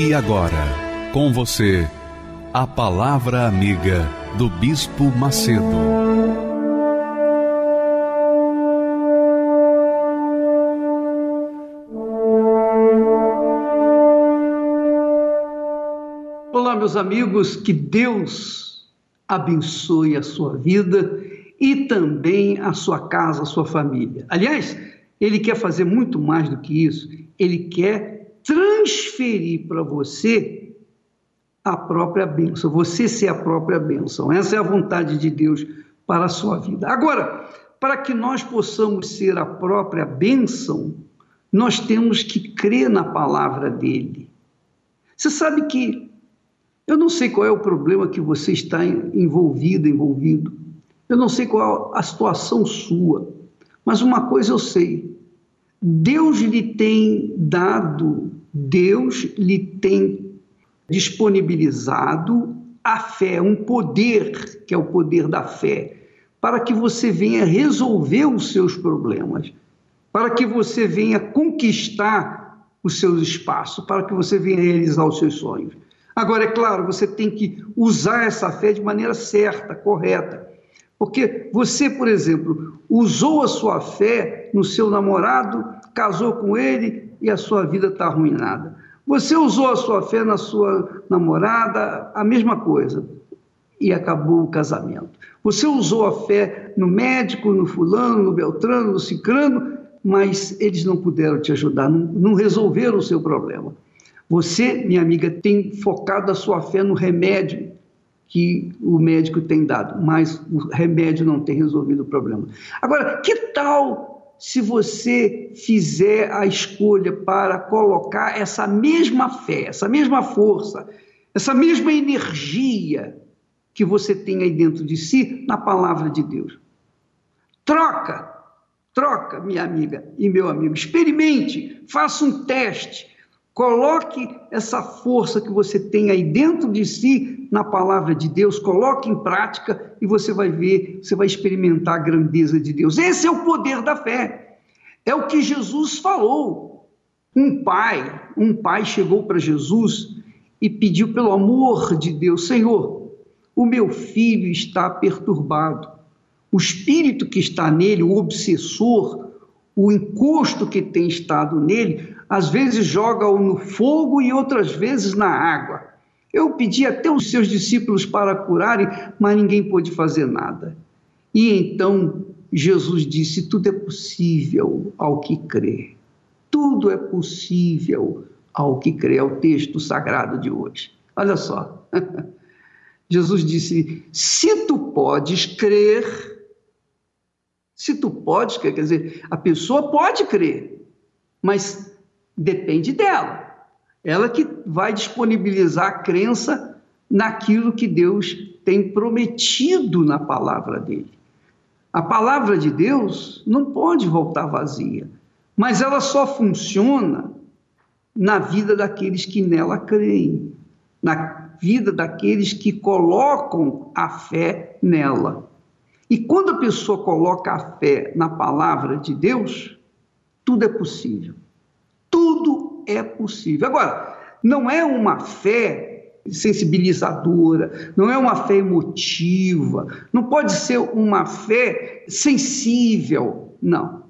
E agora, com você, a Palavra Amiga do Bispo Macedo. Olá, meus amigos, que Deus abençoe a sua vida e também a sua casa, a sua família. Aliás, Ele quer fazer muito mais do que isso, Ele quer transferir para você a própria bênção, você ser a própria bênção. Essa é a vontade de Deus para a sua vida. Agora, para que nós possamos ser a própria bênção, nós temos que crer na palavra dele. Você sabe que eu não sei qual é o problema que você está envolvido, envolvido. Eu não sei qual é a situação sua, mas uma coisa eu sei: Deus lhe tem dado Deus lhe tem disponibilizado a fé, um poder, que é o poder da fé, para que você venha resolver os seus problemas, para que você venha conquistar os seus espaços, para que você venha realizar os seus sonhos. Agora, é claro, você tem que usar essa fé de maneira certa, correta. Porque você, por exemplo, usou a sua fé no seu namorado, casou com ele e a sua vida está arruinada. Você usou a sua fé na sua namorada, a mesma coisa, e acabou o casamento. Você usou a fé no médico, no fulano, no beltrano, no cicrano, mas eles não puderam te ajudar, não, não resolveram o seu problema. Você, minha amiga, tem focado a sua fé no remédio que o médico tem dado, mas o remédio não tem resolvido o problema. Agora, que tal se você fizer a escolha para colocar essa mesma fé, essa mesma força, essa mesma energia que você tem aí dentro de si na palavra de Deus. Troca, troca, minha amiga e meu amigo, experimente, faça um teste, coloque essa força que você tem aí dentro de si na palavra de Deus, coloque em prática e você vai ver, você vai experimentar a grandeza de Deus. Esse é o poder da fé. É o que Jesus falou. Um pai, um pai chegou para Jesus e pediu pelo amor de Deus, Senhor, o meu filho está perturbado. O espírito que está nele, o obsessor, o encosto que tem estado nele, às vezes joga-o no fogo e outras vezes na água. Eu pedi até os seus discípulos para curarem, mas ninguém pôde fazer nada. E então Jesus disse: Tudo é possível ao que crê. Tudo é possível ao que crê. É o texto sagrado de hoje. Olha só. Jesus disse: Se tu podes crer, se tu podes crer, quer dizer, a pessoa pode crer, mas depende dela. Ela que vai disponibilizar a crença naquilo que Deus tem prometido na palavra dele. A palavra de Deus não pode voltar vazia, mas ela só funciona na vida daqueles que nela creem, na vida daqueles que colocam a fé nela. E quando a pessoa coloca a fé na palavra de Deus, tudo é possível. É possível. Agora, não é uma fé sensibilizadora, não é uma fé emotiva, não pode ser uma fé sensível, não.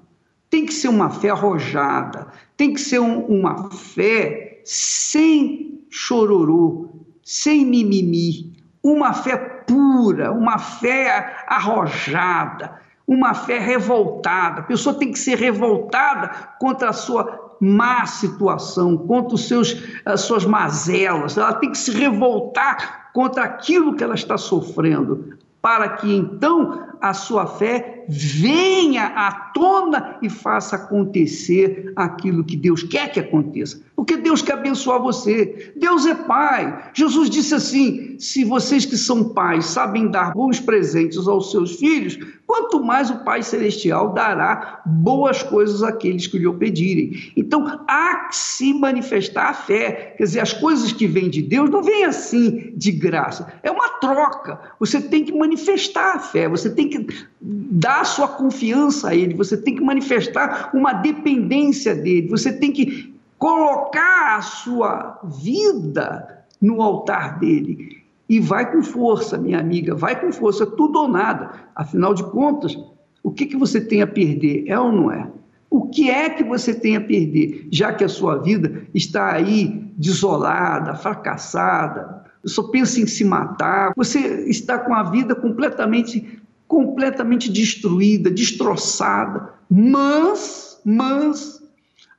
Tem que ser uma fé arrojada, tem que ser um, uma fé sem chororô, sem mimimi, uma fé pura, uma fé arrojada, uma fé revoltada. A pessoa tem que ser revoltada contra a sua má situação, contra os seus, as suas mazelas, ela tem que se revoltar contra aquilo que ela está sofrendo, para que então a sua fé venha à tona e faça acontecer aquilo que Deus quer que aconteça. Porque Deus quer abençoar você. Deus é Pai. Jesus disse assim: se vocês que são pais sabem dar bons presentes aos seus filhos, quanto mais o Pai Celestial dará boas coisas àqueles que lhe pedirem. Então, há que se manifestar a fé. Quer dizer, as coisas que vêm de Deus não vêm assim de graça. É uma troca. Você tem que manifestar a fé, você tem que dar sua confiança a Ele, você tem que manifestar uma dependência dele, você tem que colocar a sua vida no altar dele. E vai com força, minha amiga, vai com força, tudo ou nada. Afinal de contas, o que, que você tem a perder? É ou não é? O que é que você tem a perder, já que a sua vida está aí desolada, fracassada, só pensa em se matar, você está com a vida completamente completamente destruída, destroçada, mas mas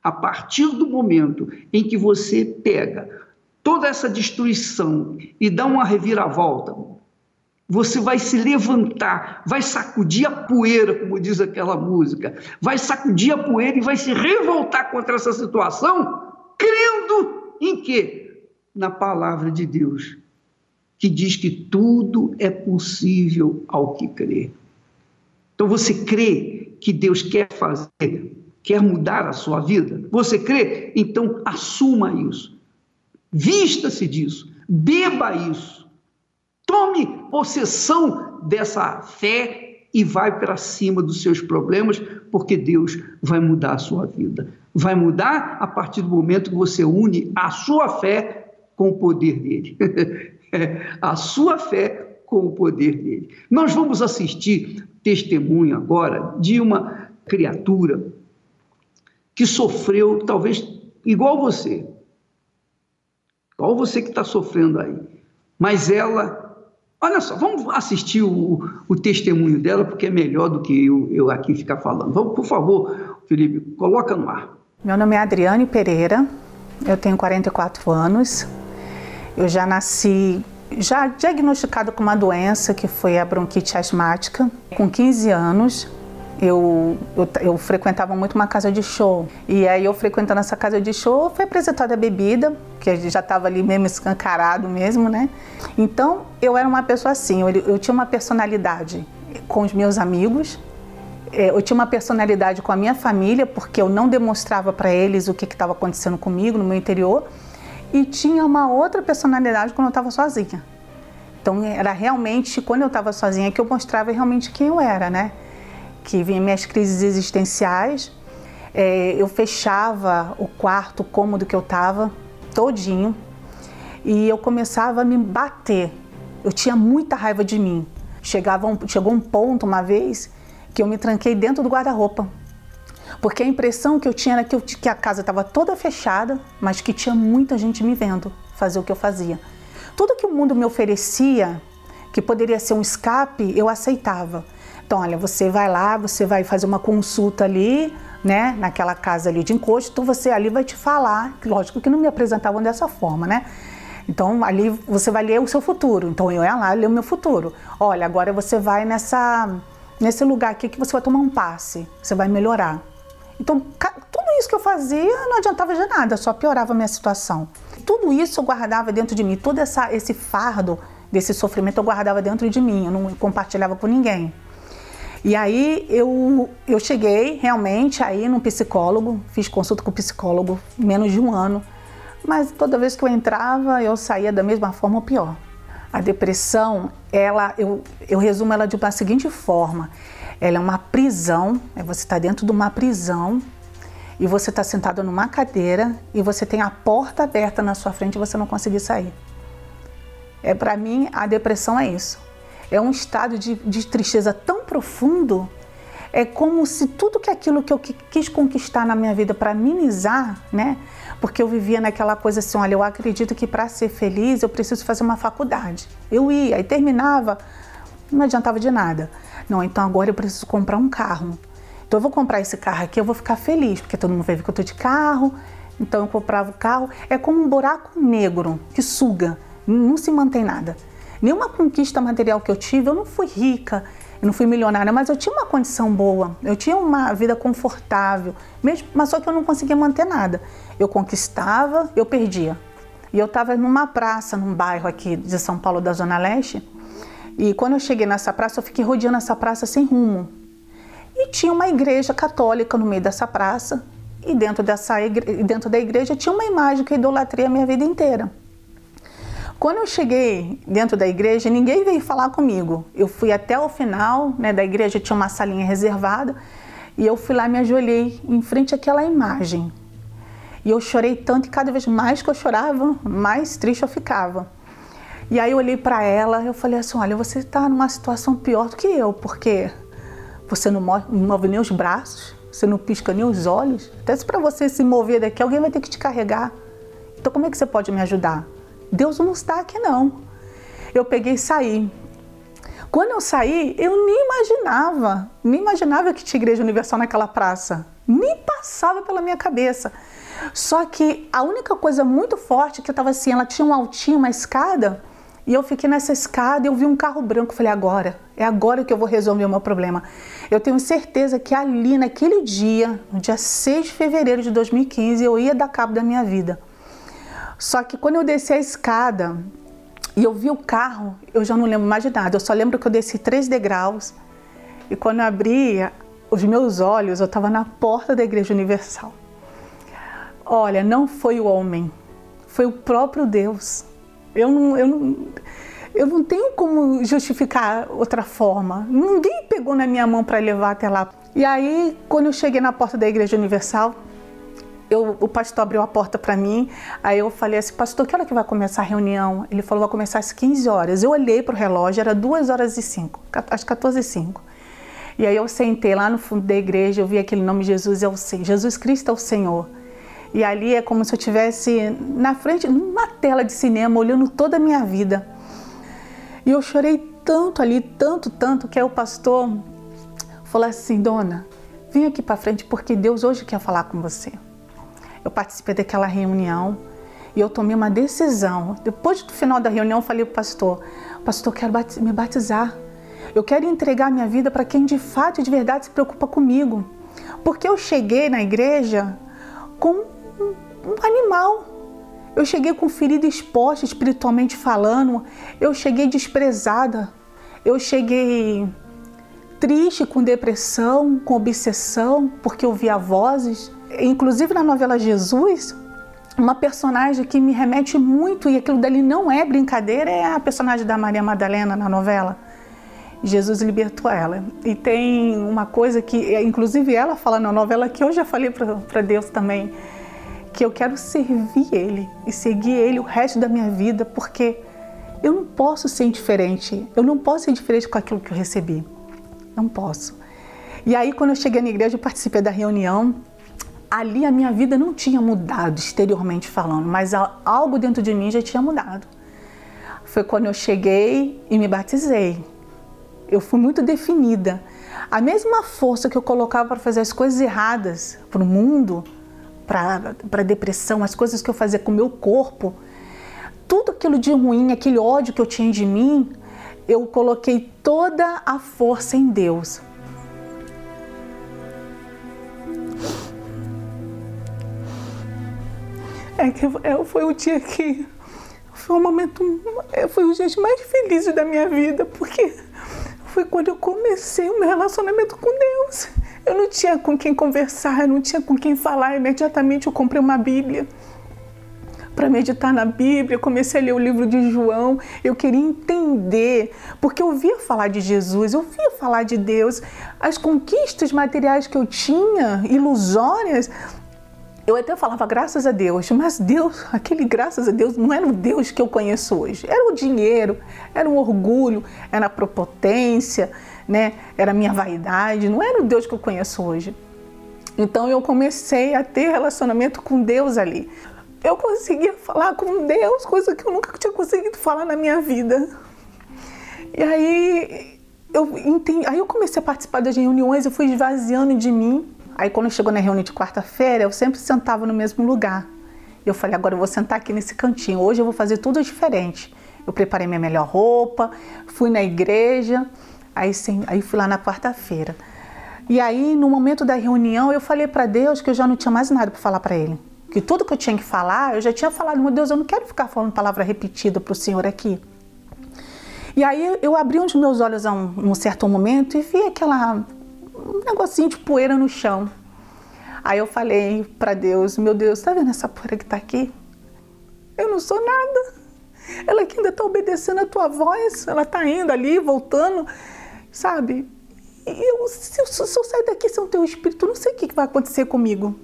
a partir do momento em que você pega toda essa destruição e dá uma reviravolta, você vai se levantar, vai sacudir a poeira, como diz aquela música, vai sacudir a poeira e vai se revoltar contra essa situação, crendo em quê? Na palavra de Deus, que diz que tudo é possível ao que crê. Então você crê que Deus quer fazer, quer mudar a sua vida? Você crê? Então assuma isso. Vista-se disso, beba isso Tome possessão dessa fé e vai para cima dos seus problemas, porque Deus vai mudar a sua vida. Vai mudar a partir do momento que você une a sua fé com o poder dele. a sua fé com o poder dele. Nós vamos assistir testemunho agora de uma criatura que sofreu, talvez igual você, igual você que está sofrendo aí, mas ela Olha só, vamos assistir o, o, testemunho dela, porque é melhor do que eu, eu aqui ficar falando. Vamos, por favor, Felipe, coloca no ar. Meu nome é Adriane Pereira, eu tenho 44 anos. Eu já nasci, já diagnosticado com uma doença que foi a bronquite asmática, com 15 anos eu, eu, eu, frequentava muito uma casa de show. E aí eu frequentando essa casa de show, foi apresentada a bebida, que já estava ali mesmo escancarado mesmo, né? Então eu era uma pessoa assim, eu, eu tinha uma personalidade com os meus amigos, é, eu tinha uma personalidade com a minha família, porque eu não demonstrava para eles o que estava acontecendo comigo no meu interior, e tinha uma outra personalidade quando eu estava sozinha. Então era realmente quando eu estava sozinha que eu mostrava realmente quem eu era, né? que vinha minhas crises existenciais, é, eu fechava o quarto, o cômodo que eu estava, todinho, e eu começava a me bater. Eu tinha muita raiva de mim. Chegava um, chegou um ponto uma vez que eu me tranquei dentro do guarda-roupa. Porque a impressão que eu tinha era que, eu, que a casa estava toda fechada, mas que tinha muita gente me vendo fazer o que eu fazia. Tudo que o mundo me oferecia, que poderia ser um escape, eu aceitava. Então, olha, você vai lá, você vai fazer uma consulta ali, né, naquela casa ali de encosto, então você ali vai te falar, lógico que não me apresentavam dessa forma, né? Então, ali você vai ler o seu futuro. Então, eu ia lá ler o meu futuro. Olha, agora você vai nessa, nesse lugar aqui que você vai tomar um passe, você vai melhorar. Então, tudo isso que eu fazia não adiantava de nada, só piorava a minha situação. Tudo isso eu guardava dentro de mim, todo essa, esse fardo desse sofrimento eu guardava dentro de mim, eu não compartilhava com ninguém. E aí eu, eu cheguei realmente aí num psicólogo, fiz consulta com o psicólogo menos de um ano, mas toda vez que eu entrava eu saía da mesma forma ou pior. A depressão, ela, eu, eu resumo ela de uma seguinte forma: ela é uma prisão, é você está dentro de uma prisão e você está sentado numa cadeira e você tem a porta aberta na sua frente e você não conseguir sair. É para mim a depressão é isso é um estado de, de tristeza tão profundo. É como se tudo que aquilo que eu quis conquistar na minha vida para minimizar, né? Porque eu vivia naquela coisa assim, olha, eu acredito que para ser feliz eu preciso fazer uma faculdade. Eu ia e terminava, não adiantava de nada. Não, então agora eu preciso comprar um carro. Então eu vou comprar esse carro aqui, eu vou ficar feliz, porque todo mundo vai ver que eu tô de carro. Então eu comprava o carro. É como um buraco negro que suga, não se mantém nada. Nenhuma conquista material que eu tive, eu não fui rica, Eu não fui milionária, mas eu tinha uma condição boa, eu tinha uma vida confortável, mesmo, mas só que eu não conseguia manter nada. Eu conquistava, eu perdia. E eu estava numa praça, num bairro aqui de São Paulo, da Zona Leste, e quando eu cheguei nessa praça, eu fiquei rodeando essa praça sem rumo. E tinha uma igreja católica no meio dessa praça, e dentro, dessa igre... dentro da igreja tinha uma imagem que eu idolatrei a minha vida inteira. Quando eu cheguei dentro da igreja, ninguém veio falar comigo. Eu fui até o final né, da igreja, tinha uma salinha reservada, e eu fui lá me ajoelhei em frente àquela imagem. E eu chorei tanto, e cada vez mais que eu chorava, mais triste eu ficava. E aí eu olhei para ela, eu falei assim, olha, você está numa situação pior do que eu, porque você não move nem os braços, você não pisca nem os olhos. Até se para você se mover daqui, alguém vai ter que te carregar. Então como é que você pode me ajudar? Deus não está aqui não. Eu peguei e saí. Quando eu saí, eu nem imaginava, nem imaginava que tinha igreja universal naquela praça. Nem passava pela minha cabeça. Só que a única coisa muito forte que eu estava assim, ela tinha um altinho, uma escada, e eu fiquei nessa escada e eu vi um carro branco. Falei, agora, é agora que eu vou resolver o meu problema. Eu tenho certeza que ali, naquele dia, no dia 6 de fevereiro de 2015, eu ia dar cabo da minha vida. Só que quando eu desci a escada e eu vi o carro, eu já não lembro mais de nada. Eu só lembro que eu desci três degraus e quando eu abri os meus olhos, eu estava na porta da Igreja Universal. Olha, não foi o homem, foi o próprio Deus. Eu não, eu não, eu não tenho como justificar outra forma. Ninguém pegou na minha mão para levar até lá. E aí, quando eu cheguei na porta da Igreja Universal, eu, o pastor abriu a porta para mim, aí eu falei assim, pastor, que hora que vai começar a reunião? Ele falou, vai começar às 15 horas. Eu olhei para o relógio, era 2 horas e 5, às 14 e 5. E aí eu sentei lá no fundo da igreja, eu vi aquele nome Jesus é o Senhor, Jesus Cristo é o Senhor. E ali é como se eu estivesse na frente, numa tela de cinema, olhando toda a minha vida. E eu chorei tanto ali, tanto, tanto, que aí o pastor falou assim: Dona, vem aqui para frente porque Deus hoje quer falar com você. Eu participei daquela reunião e eu tomei uma decisão. Depois do final da reunião, eu falei para o pastor: Pastor, eu quero me batizar. Eu quero entregar minha vida para quem de fato e de verdade se preocupa comigo. Porque eu cheguei na igreja com um animal. Eu cheguei com ferida exposta espiritualmente falando, eu cheguei desprezada, eu cheguei triste, com depressão, com obsessão, porque eu via vozes. Inclusive na novela Jesus, uma personagem que me remete muito, e aquilo dali não é brincadeira, é a personagem da Maria Madalena na novela. Jesus libertou ela. E tem uma coisa que, inclusive ela fala na novela, que eu já falei para Deus também que eu quero servir Ele e seguir Ele o resto da minha vida, porque eu não posso ser indiferente, eu não posso ser diferente com aquilo que eu recebi. Não posso. E aí, quando eu cheguei na igreja, eu participei da reunião. Ali a minha vida não tinha mudado exteriormente falando, mas algo dentro de mim já tinha mudado. Foi quando eu cheguei e me batizei. Eu fui muito definida. A mesma força que eu colocava para fazer as coisas erradas para o mundo, para depressão, as coisas que eu fazia com o meu corpo, tudo aquilo de ruim, aquele ódio que eu tinha de mim, eu coloquei toda a força em Deus. É que é, foi o dia que foi um momento, é, foi o dia mais feliz da minha vida, porque foi quando eu comecei o meu relacionamento com Deus. Eu não tinha com quem conversar, eu não tinha com quem falar. Imediatamente eu comprei uma Bíblia para meditar na Bíblia, eu comecei a ler o livro de João, eu queria entender, porque eu ouvia falar de Jesus, eu ouvia falar de Deus, as conquistas materiais que eu tinha, ilusórias, eu até falava graças a Deus, mas Deus, aquele graças a Deus não era o Deus que eu conheço hoje, era o dinheiro, era o orgulho, era a propotência, né? Era a minha vaidade, não era o Deus que eu conheço hoje. Então eu comecei a ter relacionamento com Deus ali. Eu conseguia falar com Deus, coisa que eu nunca tinha conseguido falar na minha vida. E aí eu entendi, aí eu comecei a participar das reuniões, eu fui esvaziando de mim. Aí quando chegou na reunião de quarta-feira, eu sempre sentava no mesmo lugar. Eu falei, agora eu vou sentar aqui nesse cantinho. Hoje eu vou fazer tudo diferente. Eu preparei minha melhor roupa, fui na igreja, Aí, sim, aí fui lá na quarta-feira. E aí, no momento da reunião, eu falei para Deus que eu já não tinha mais nada para falar para Ele. Que tudo que eu tinha que falar, eu já tinha falado, meu Deus, eu não quero ficar falando palavra repetida para o Senhor aqui. E aí eu abri os meus olhos a um, um certo momento e vi aquela um negocinho de poeira no chão. Aí eu falei para Deus, meu Deus, tá vendo essa poeira que tá aqui? Eu não sou nada. Ela que ainda está obedecendo a tua voz, ela está indo ali, voltando, sabe? Eu, se, eu, se eu sair daqui sem o teu espírito, não sei o que vai acontecer comigo.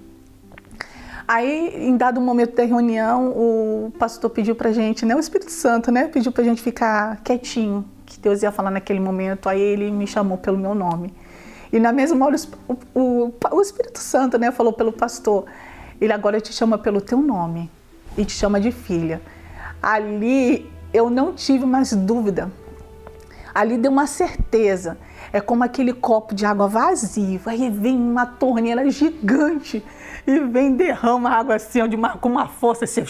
Aí, em dado momento da reunião, o pastor pediu pra gente, né, o Espírito Santo, né, pediu pra gente ficar quietinho, que Deus ia falar naquele momento. Aí ele me chamou pelo meu nome. E na mesma hora, o, o, o Espírito Santo, né, falou pelo pastor, ele agora te chama pelo teu nome e te chama de filha. Ali eu não tive mais dúvida. Ali deu uma certeza. É como aquele copo de água vazio. Aí vem uma torneira gigante e vem derrama água assim, de uma, com uma força assim.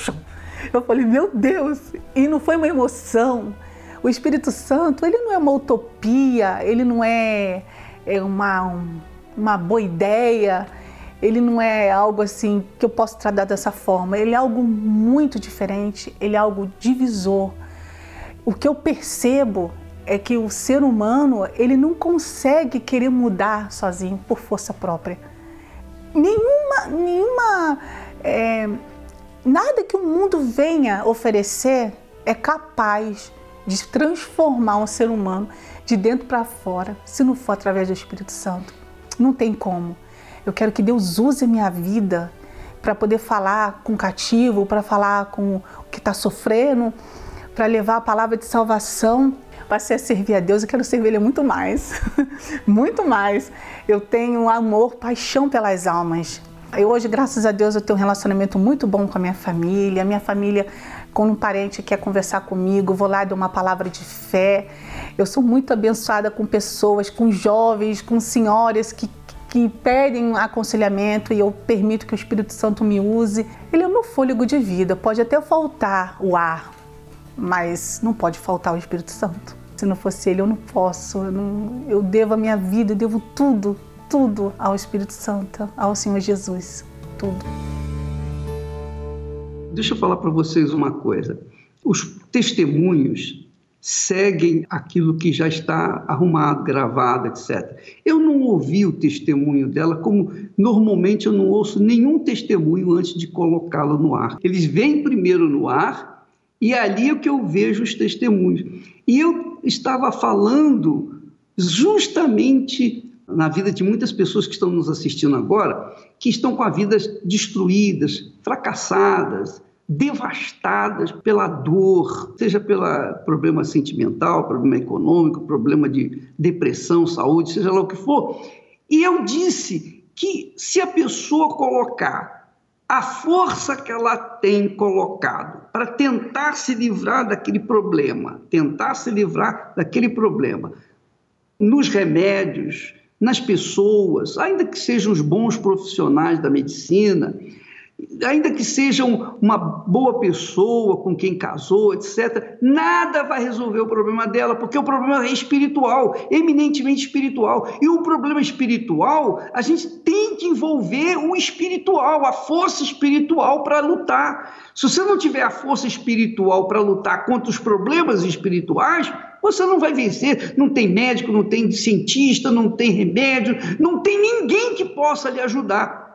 Eu falei, meu Deus! E não foi uma emoção. O Espírito Santo, ele não é uma utopia, ele não é, é uma, uma boa ideia, ele não é algo assim que eu posso tratar dessa forma. Ele é algo muito diferente, ele é algo divisor. O que eu percebo é que o ser humano ele não consegue querer mudar sozinho por força própria. Nenhuma, nenhuma, é, nada que o mundo venha oferecer é capaz de transformar um ser humano de dentro para fora, se não for através do Espírito Santo. Não tem como. Eu quero que Deus use a minha vida para poder falar com o cativo, para falar com o que está sofrendo, para levar a palavra de salvação. Para ser servir a Deus, eu quero servir Ele muito mais, muito mais. Eu tenho amor, paixão pelas almas. Eu hoje, graças a Deus, eu tenho um relacionamento muito bom com a minha família. A minha família, quando um parente quer conversar comigo, vou lá e dou uma palavra de fé. Eu sou muito abençoada com pessoas, com jovens, com senhoras que que pedem aconselhamento e eu permito que o Espírito Santo me use. Ele é o meu fôlego de vida. Pode até faltar o ar, mas não pode faltar o Espírito Santo. Se não fosse ele, eu não posso. Eu, não, eu devo a minha vida, eu devo tudo, tudo ao Espírito Santo, ao Senhor Jesus. Tudo. Deixa eu falar para vocês uma coisa. Os testemunhos seguem aquilo que já está arrumado, gravado, etc. Eu não ouvi o testemunho dela, como normalmente eu não ouço nenhum testemunho antes de colocá-lo no ar. Eles vêm primeiro no ar e ali é que eu vejo os testemunhos. E eu estava falando justamente na vida de muitas pessoas que estão nos assistindo agora, que estão com a vida destruídas, fracassadas, devastadas pela dor, seja pelo problema sentimental, problema econômico, problema de depressão, saúde, seja lá o que for. E eu disse que se a pessoa colocar a força que ela tem colocado para tentar se livrar daquele problema, tentar se livrar daquele problema, nos remédios, nas pessoas, ainda que sejam os bons profissionais da medicina, ainda que sejam uma boa pessoa com quem casou, etc., nada vai resolver o problema dela, porque o problema é espiritual, eminentemente espiritual. E o problema espiritual, a gente tem que envolver o espiritual, a força espiritual para lutar. Se você não tiver a força espiritual para lutar contra os problemas espirituais, você não vai vencer. Não tem médico, não tem cientista, não tem remédio, não tem ninguém que possa lhe ajudar.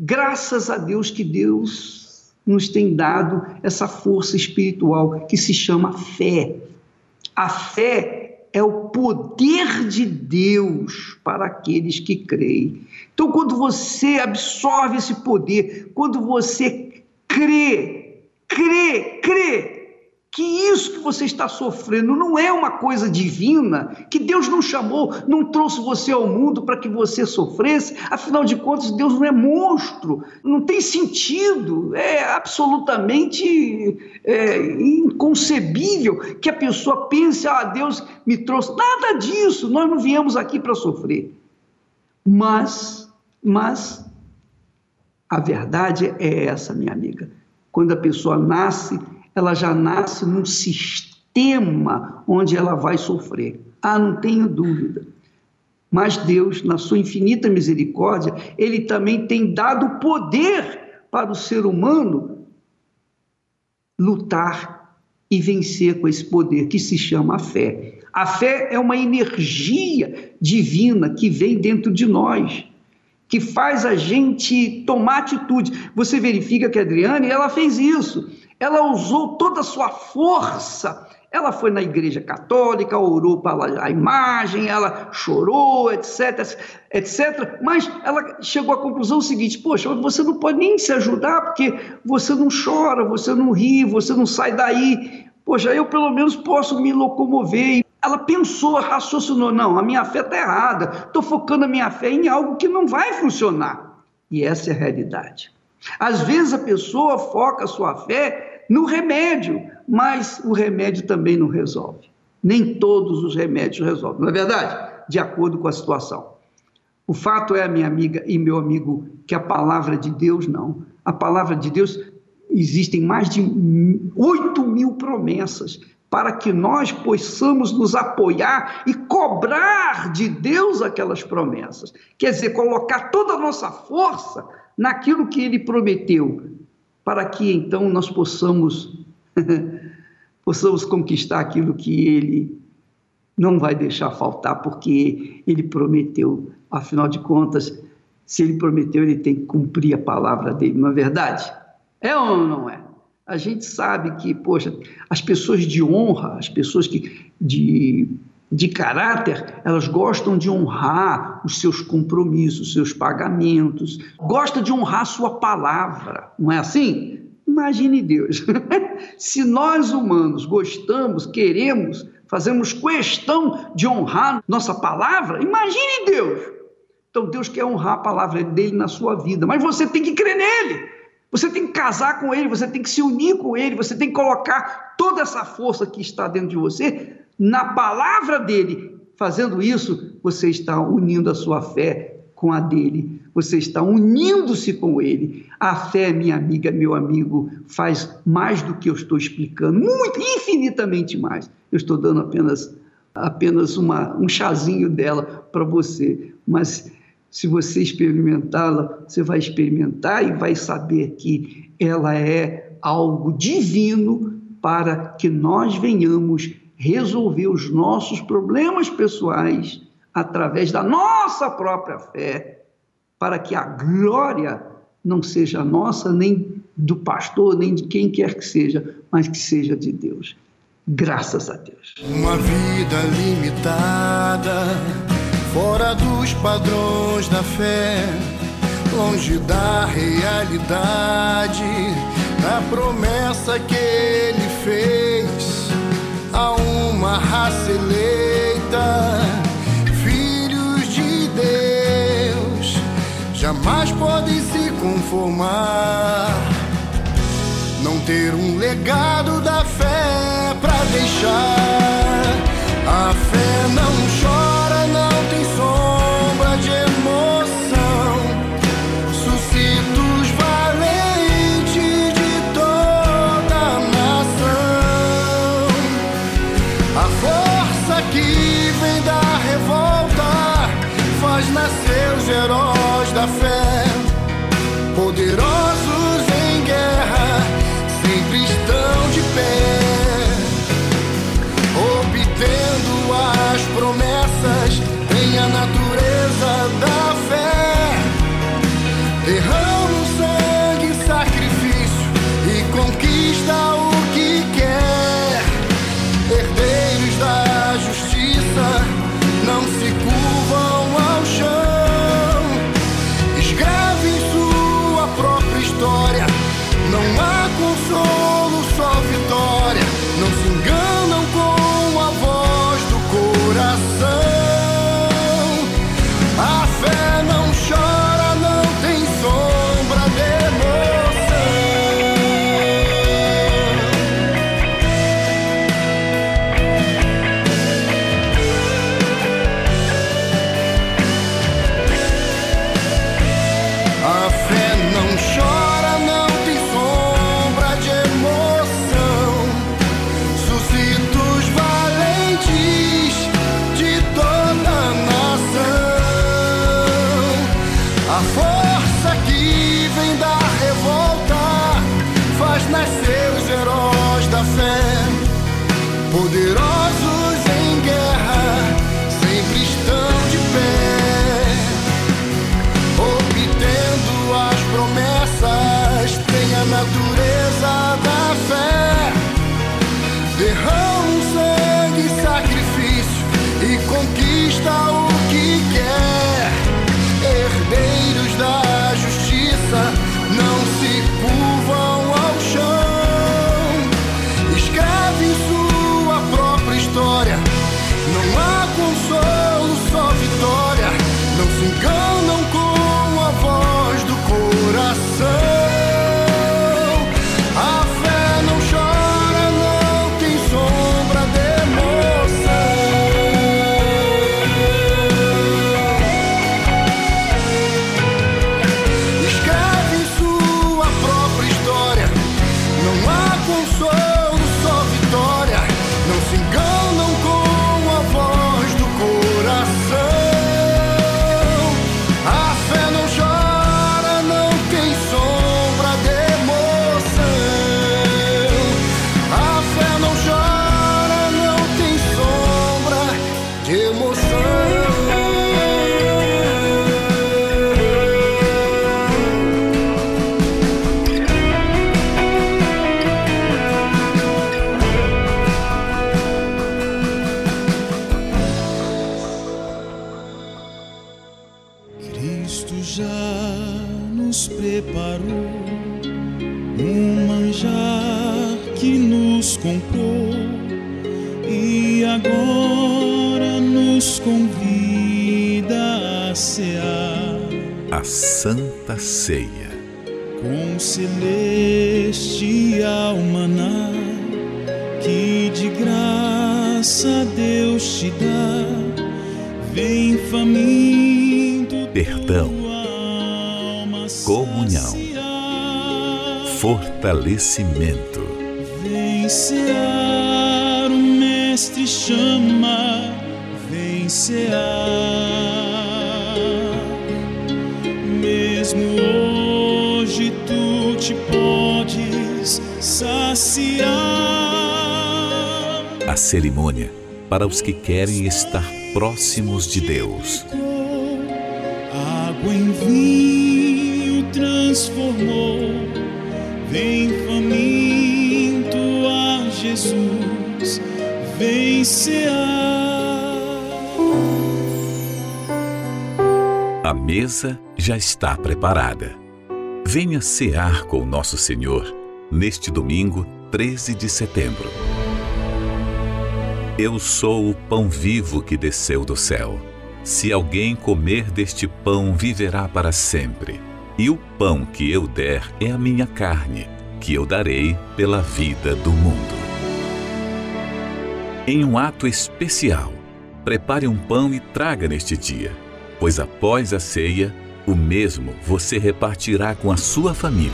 Graças a Deus que Deus nos tem dado essa força espiritual que se chama fé. A fé é o poder de Deus para aqueles que creem. Então, quando você absorve esse poder, quando você crê, crê, crê, que isso que você está sofrendo não é uma coisa divina, que Deus não chamou, não trouxe você ao mundo para que você sofresse, afinal de contas, Deus não é monstro, não tem sentido, é absolutamente é, inconcebível que a pessoa pense, ah, Deus me trouxe, nada disso, nós não viemos aqui para sofrer. Mas, mas, a verdade é essa, minha amiga, quando a pessoa nasce ela já nasce num sistema onde ela vai sofrer. Ah, não tenho dúvida. Mas Deus, na sua infinita misericórdia, ele também tem dado poder para o ser humano lutar e vencer com esse poder que se chama fé. A fé é uma energia divina que vem dentro de nós, que faz a gente tomar atitude. Você verifica que a Adriane, ela fez isso. Ela usou toda a sua força ela foi na igreja católica, orou para a imagem, ela chorou, etc, etc. Mas ela chegou à conclusão seguinte: poxa, você não pode nem se ajudar porque você não chora, você não ri, você não sai daí. Poxa, eu pelo menos posso me locomover. Ela pensou, raciocinou: não, a minha fé está errada, estou focando a minha fé em algo que não vai funcionar. E essa é a realidade. Às vezes a pessoa foca a sua fé no remédio, mas o remédio também não resolve. Nem todos os remédios resolvem, não é verdade? De acordo com a situação. O fato é, minha amiga e meu amigo, que a palavra de Deus não. A palavra de Deus, existem mais de 8 mil promessas para que nós possamos nos apoiar e cobrar de Deus aquelas promessas. Quer dizer, colocar toda a nossa força naquilo que ele prometeu, para que então nós possamos possamos conquistar aquilo que Ele não vai deixar faltar, porque Ele prometeu. Afinal de contas, se Ele prometeu, Ele tem que cumprir a palavra dele, não é verdade? É ou não é? A gente sabe que, poxa, as pessoas de honra, as pessoas que, de, de caráter, elas gostam de honrar os seus compromissos, os seus pagamentos, gostam de honrar sua palavra, não é assim? Imagine Deus. Se nós humanos gostamos, queremos, fazemos questão de honrar nossa palavra, imagine Deus. Então Deus quer honrar a palavra dele na sua vida, mas você tem que crer nele. Você tem que casar com ele, você tem que se unir com ele, você tem que colocar toda essa força que está dentro de você na palavra dele. Fazendo isso, você está unindo a sua fé com a dele, você está unindo-se com ele. A fé, minha amiga, meu amigo, faz mais do que eu estou explicando, muito, infinitamente mais. Eu estou dando apenas, apenas uma, um chazinho dela para você, mas se você experimentá-la, você vai experimentar e vai saber que ela é algo divino para que nós venhamos resolver os nossos problemas pessoais através da nossa própria fé, para que a glória não seja nossa, nem do pastor, nem de quem quer que seja, mas que seja de Deus. Graças a Deus. Uma vida limitada, fora dos padrões da fé, longe da realidade, da promessa que ele fez a uma raça eleita jamais podem se conformar. Não ter um legado da fé pra deixar. A fé não chora, consolo. Ceia com celestial maná que de graça Deus te dá. Vem faminto, perdão, comunhão, fortalecimento. Vem cear, o Mestre chama, vem cear. Te podes saciar. A cerimônia para os que querem estar próximos de Deus. Água em vinho transformou, vem faminto a Jesus, vem. A mesa já está preparada. Venha cear com nosso Senhor neste domingo, 13 de setembro. Eu sou o pão vivo que desceu do céu. Se alguém comer deste pão, viverá para sempre. E o pão que eu der é a minha carne, que eu darei pela vida do mundo. Em um ato especial, prepare um pão e traga neste dia, pois após a ceia, o mesmo você repartirá com a sua família.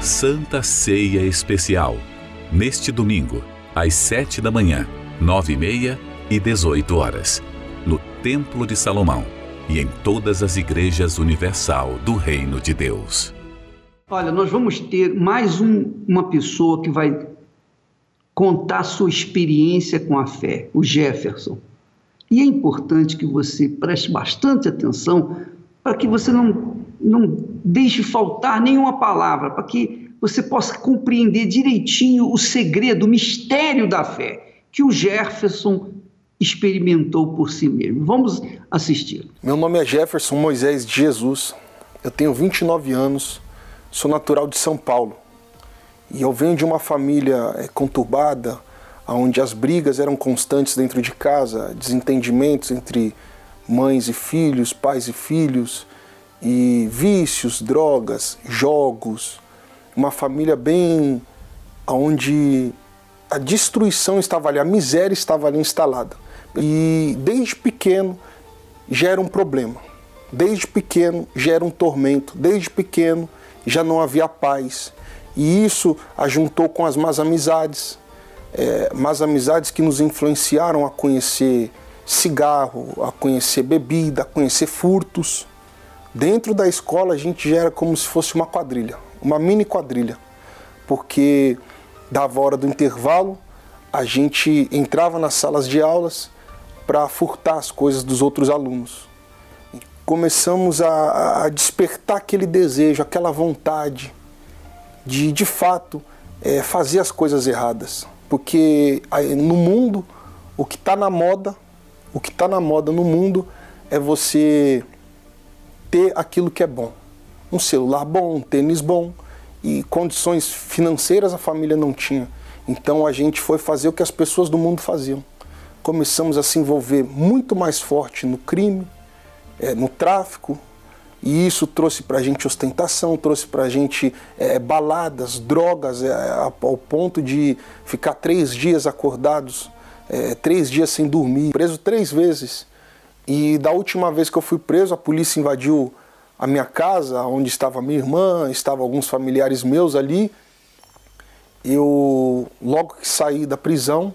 Santa Ceia Especial neste domingo, às sete da manhã, nove e meia e dezoito horas, no Templo de Salomão e em todas as igrejas universal do Reino de Deus. Olha, nós vamos ter mais um, uma pessoa que vai contar sua experiência com a fé, o Jefferson. E é importante que você preste bastante atenção para que você não, não deixe faltar nenhuma palavra, para que você possa compreender direitinho o segredo, o mistério da fé que o Jefferson experimentou por si mesmo. Vamos assistir. Meu nome é Jefferson Moisés de Jesus, eu tenho 29 anos, sou natural de São Paulo e eu venho de uma família é, conturbada, onde as brigas eram constantes dentro de casa, desentendimentos entre mães e filhos, pais e filhos, e vícios, drogas, jogos, uma família bem onde a destruição estava ali, a miséria estava ali instalada. E desde pequeno já era um problema. Desde pequeno já era um tormento. Desde pequeno já não havia paz. E isso ajuntou com as más amizades, é, más amizades que nos influenciaram a conhecer cigarro, a conhecer bebida, a conhecer furtos. Dentro da escola a gente já era como se fosse uma quadrilha, uma mini quadrilha, porque dava hora do intervalo, a gente entrava nas salas de aulas para furtar as coisas dos outros alunos. E começamos a, a, despertar aquele desejo, aquela vontade de, de fato, é, fazer as coisas erradas. Porque no mundo, o que está na moda, o que está na moda no mundo é você ter aquilo que é bom um celular bom, um tênis bom e condições financeiras a família não tinha. Então a gente foi fazer o que as pessoas do mundo faziam. Começamos a se envolver muito mais forte no crime, é, no tráfico, e isso trouxe para a gente ostentação, trouxe para a gente é, baladas, drogas, é, ao ponto de ficar três dias acordados, é, três dias sem dormir, preso três vezes. E da última vez que eu fui preso, a polícia invadiu a minha casa, onde estava minha irmã, estavam alguns familiares meus ali. Eu logo que saí da prisão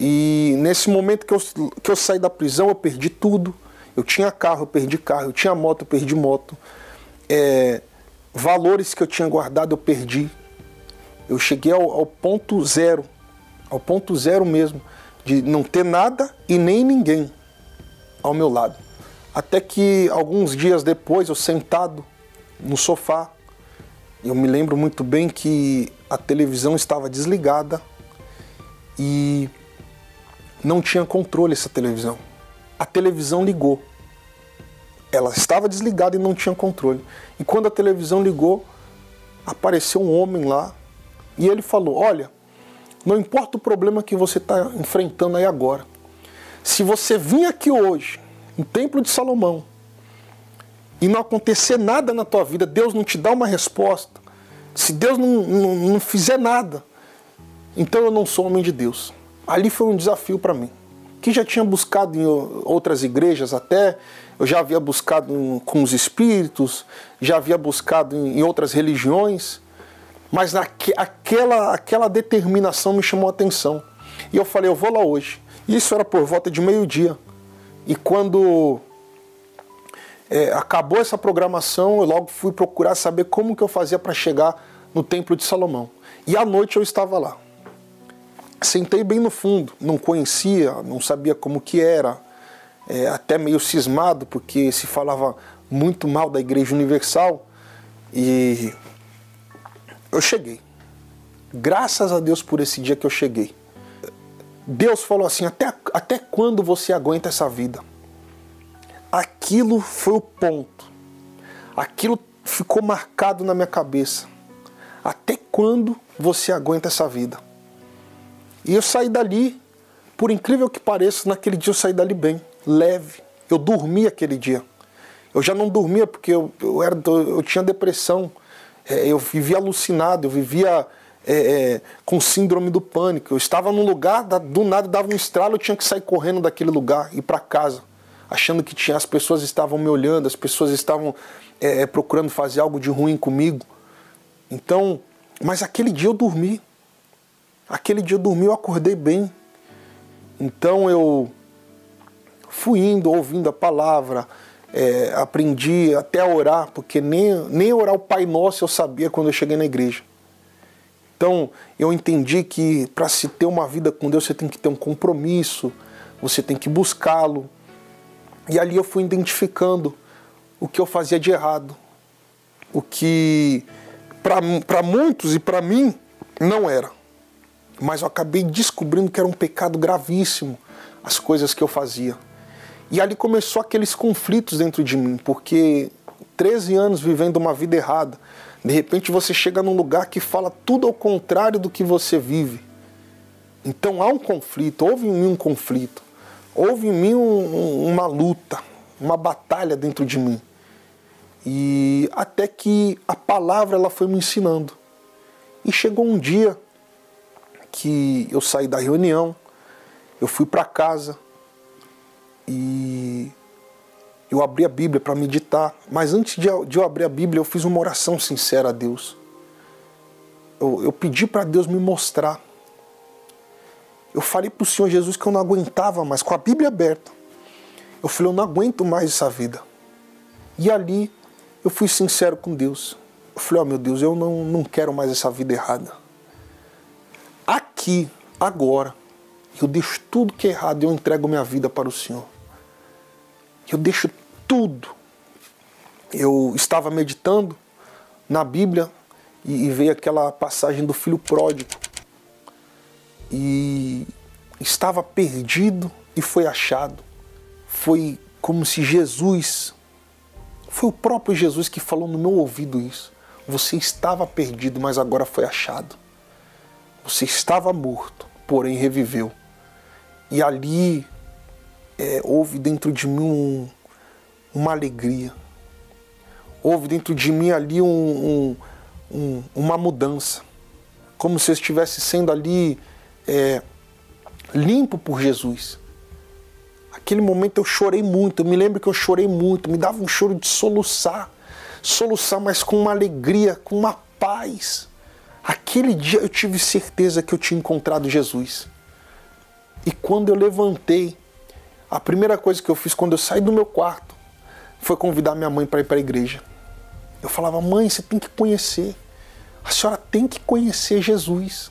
e nesse momento que eu, que eu saí da prisão eu perdi tudo. Eu tinha carro, eu perdi carro, eu tinha moto, eu perdi moto. É, valores que eu tinha guardado eu perdi. Eu cheguei ao, ao ponto zero, ao ponto zero mesmo, de não ter nada e nem ninguém ao meu lado. Até que alguns dias depois, eu sentado no sofá, eu me lembro muito bem que a televisão estava desligada e não tinha controle essa televisão. a televisão ligou. Ela estava desligada e não tinha controle. E quando a televisão ligou, apareceu um homem lá e ele falou: Olha, não importa o problema que você está enfrentando aí agora, se você vir aqui hoje, no Templo de Salomão, e não acontecer nada na tua vida, Deus não te dá uma resposta, se Deus não, não, não fizer nada, então eu não sou homem de Deus. Ali foi um desafio para mim, que já tinha buscado em outras igrejas até, eu já havia buscado com os espíritos, já havia buscado em outras religiões, mas naque, aquela, aquela determinação me chamou a atenção. E eu falei, eu vou lá hoje. Isso era por volta de meio-dia. E quando é, acabou essa programação, eu logo fui procurar saber como que eu fazia para chegar no Templo de Salomão. E à noite eu estava lá. Sentei bem no fundo, não conhecia, não sabia como que era, é, até meio cismado, porque se falava muito mal da Igreja Universal. E eu cheguei. Graças a Deus por esse dia que eu cheguei. Deus falou assim: até, até quando você aguenta essa vida? Aquilo foi o ponto. Aquilo ficou marcado na minha cabeça. Até quando você aguenta essa vida? E eu saí dali, por incrível que pareça, naquele dia eu saí dali bem, leve. Eu dormi aquele dia. Eu já não dormia porque eu, eu, era, eu tinha depressão, é, eu vivia alucinado, eu vivia é, é, com síndrome do pânico. Eu estava num lugar, do nada dava um estralo, eu tinha que sair correndo daquele lugar, ir para casa, achando que tinha, as pessoas estavam me olhando, as pessoas estavam é, é, procurando fazer algo de ruim comigo. Então, mas aquele dia eu dormi. Aquele dia eu dormi, eu acordei bem. Então eu fui indo, ouvindo a palavra, é, aprendi até a orar, porque nem, nem orar o Pai Nosso eu sabia quando eu cheguei na igreja. Então eu entendi que para se ter uma vida com Deus você tem que ter um compromisso, você tem que buscá-lo. E ali eu fui identificando o que eu fazia de errado, o que para muitos e para mim não era. Mas eu acabei descobrindo que era um pecado gravíssimo as coisas que eu fazia. E ali começou aqueles conflitos dentro de mim, porque 13 anos vivendo uma vida errada, de repente você chega num lugar que fala tudo ao contrário do que você vive. Então há um conflito, houve em mim um conflito, houve em mim um, uma luta, uma batalha dentro de mim. E até que a palavra ela foi me ensinando. E chegou um dia que eu saí da reunião, eu fui para casa, e eu abri a Bíblia para meditar, mas antes de eu abrir a Bíblia, eu fiz uma oração sincera a Deus. Eu, eu pedi para Deus me mostrar. Eu falei para o Senhor Jesus que eu não aguentava mais, com a Bíblia aberta. Eu falei, eu não aguento mais essa vida. E ali eu fui sincero com Deus. Eu falei, ó oh, meu Deus, eu não, não quero mais essa vida errada. Aqui, agora, eu deixo tudo que é errado e eu entrego minha vida para o Senhor eu deixo tudo. Eu estava meditando na Bíblia e, e veio aquela passagem do filho pródigo. E estava perdido e foi achado. Foi como se Jesus, foi o próprio Jesus que falou no meu ouvido isso. Você estava perdido, mas agora foi achado. Você estava morto, porém reviveu. E ali é, houve dentro de mim um, uma alegria. Houve dentro de mim ali um, um, uma mudança. Como se eu estivesse sendo ali é, limpo por Jesus. Aquele momento eu chorei muito, eu me lembro que eu chorei muito, me dava um choro de soluçar, soluçar, mas com uma alegria, com uma paz. Aquele dia eu tive certeza que eu tinha encontrado Jesus. E quando eu levantei a primeira coisa que eu fiz quando eu saí do meu quarto foi convidar minha mãe para ir para a igreja. Eu falava, mãe, você tem que conhecer. A senhora tem que conhecer Jesus.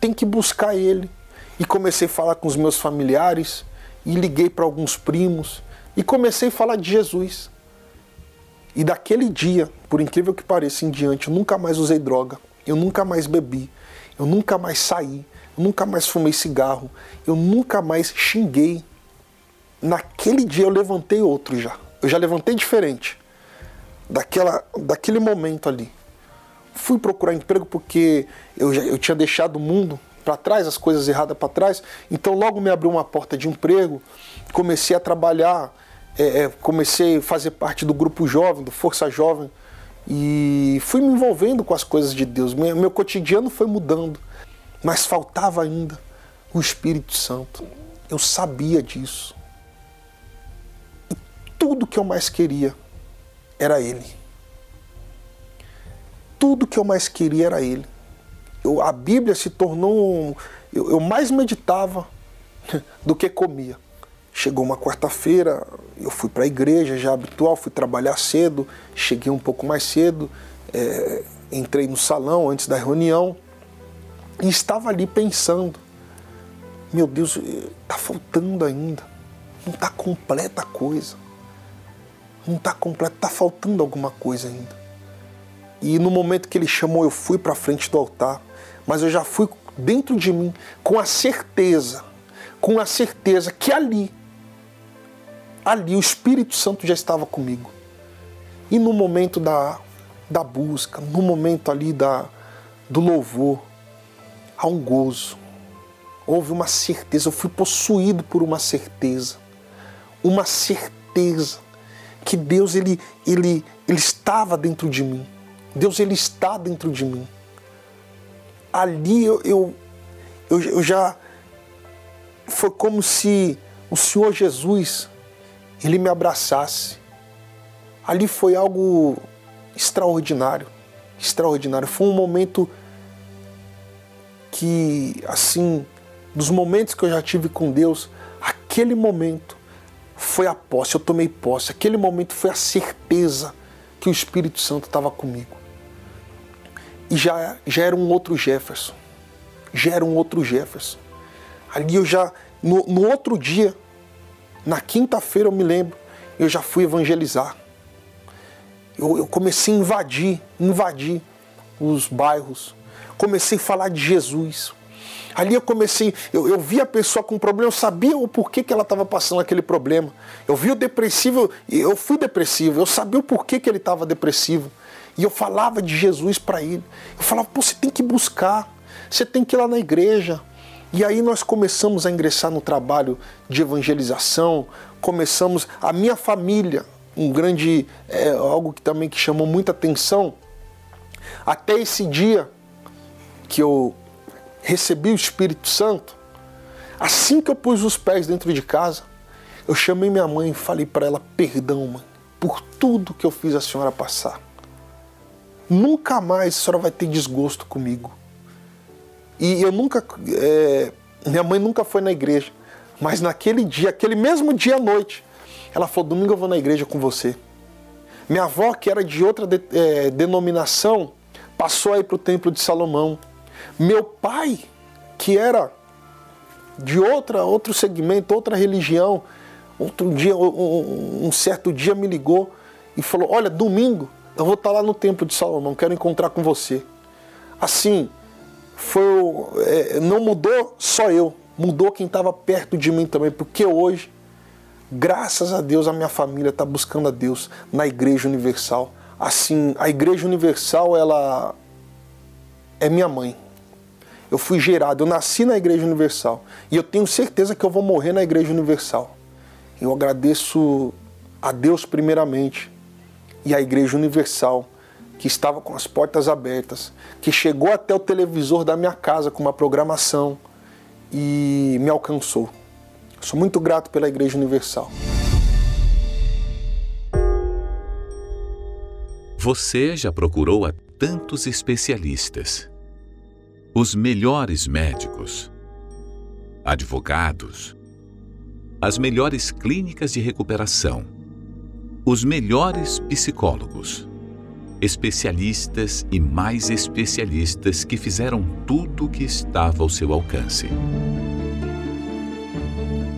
Tem que buscar Ele. E comecei a falar com os meus familiares, e liguei para alguns primos, e comecei a falar de Jesus. E daquele dia, por incrível que pareça, em diante, eu nunca mais usei droga, eu nunca mais bebi, eu nunca mais saí, eu nunca mais fumei cigarro, eu nunca mais xinguei naquele dia eu levantei outro já. Eu já levantei diferente. Daquela, daquele momento ali. Fui procurar emprego porque eu, já, eu tinha deixado o mundo para trás, as coisas erradas para trás. Então logo me abriu uma porta de emprego. Comecei a trabalhar, é, é, comecei a fazer parte do grupo jovem, do Força Jovem. E fui me envolvendo com as coisas de Deus. Meu, meu cotidiano foi mudando. Mas faltava ainda o Espírito Santo. Eu sabia disso. Tudo que eu mais queria era Ele. Tudo que eu mais queria era Ele. Eu, a Bíblia se tornou. Eu, eu mais meditava do que comia. Chegou uma quarta-feira, eu fui para a igreja já habitual, fui trabalhar cedo, cheguei um pouco mais cedo, é, entrei no salão antes da reunião e estava ali pensando: meu Deus, está faltando ainda, não está completa a coisa, não está completa, está faltando alguma coisa ainda. E no momento que ele chamou, eu fui para frente do altar, mas eu já fui dentro de mim com a certeza, com a certeza que ali ali o Espírito Santo já estava comigo. E no momento da, da busca, no momento ali da, do louvor, há um gozo. Houve uma certeza, eu fui possuído por uma certeza. Uma certeza que Deus ele, ele, ele estava dentro de mim. Deus ele está dentro de mim. Ali eu, eu, eu, eu já foi como se o Senhor Jesus ele me abraçasse. Ali foi algo extraordinário, extraordinário. Foi um momento que, assim, dos momentos que eu já tive com Deus, aquele momento foi a posse, eu tomei posse. Aquele momento foi a certeza que o Espírito Santo estava comigo. E já, já era um outro Jefferson. Já era um outro Jefferson. Ali eu já, no, no outro dia, na quinta-feira eu me lembro, eu já fui evangelizar. Eu, eu, comecei a invadir, invadir os bairros. Comecei a falar de Jesus. Ali eu comecei, eu, eu vi a pessoa com problema, eu sabia o porquê que ela estava passando aquele problema. Eu vi o depressivo, eu fui depressivo, eu sabia o porquê que ele estava depressivo. E eu falava de Jesus para ele. Eu falava, pô, você tem que buscar, você tem que ir lá na igreja, e aí nós começamos a ingressar no trabalho de evangelização, começamos a minha família, um grande é, algo que também que chamou muita atenção. Até esse dia que eu recebi o Espírito Santo, assim que eu pus os pés dentro de casa, eu chamei minha mãe e falei para ela: "Perdão, mãe, por tudo que eu fiz a senhora passar. Nunca mais a senhora vai ter desgosto comigo." E eu nunca. É, minha mãe nunca foi na igreja. Mas naquele dia, aquele mesmo dia à noite, ela falou: Domingo eu vou na igreja com você. Minha avó, que era de outra de, é, denominação, passou aí para o Templo de Salomão. Meu pai, que era de outra, outro segmento, outra religião, outro dia, um, certo dia me ligou e falou: Olha, domingo eu vou estar lá no Templo de Salomão, quero encontrar com você. Assim, foi é, não mudou só eu, mudou quem estava perto de mim também, porque hoje, graças a Deus, a minha família está buscando a Deus na Igreja Universal. Assim, a Igreja Universal, ela é minha mãe. Eu fui gerado, eu nasci na Igreja Universal e eu tenho certeza que eu vou morrer na Igreja Universal. Eu agradeço a Deus primeiramente e à Igreja Universal que estava com as portas abertas, que chegou até o televisor da minha casa com uma programação e me alcançou. Sou muito grato pela Igreja Universal. Você já procurou a tantos especialistas, os melhores médicos, advogados, as melhores clínicas de recuperação, os melhores psicólogos especialistas e mais especialistas que fizeram tudo o que estava ao seu alcance.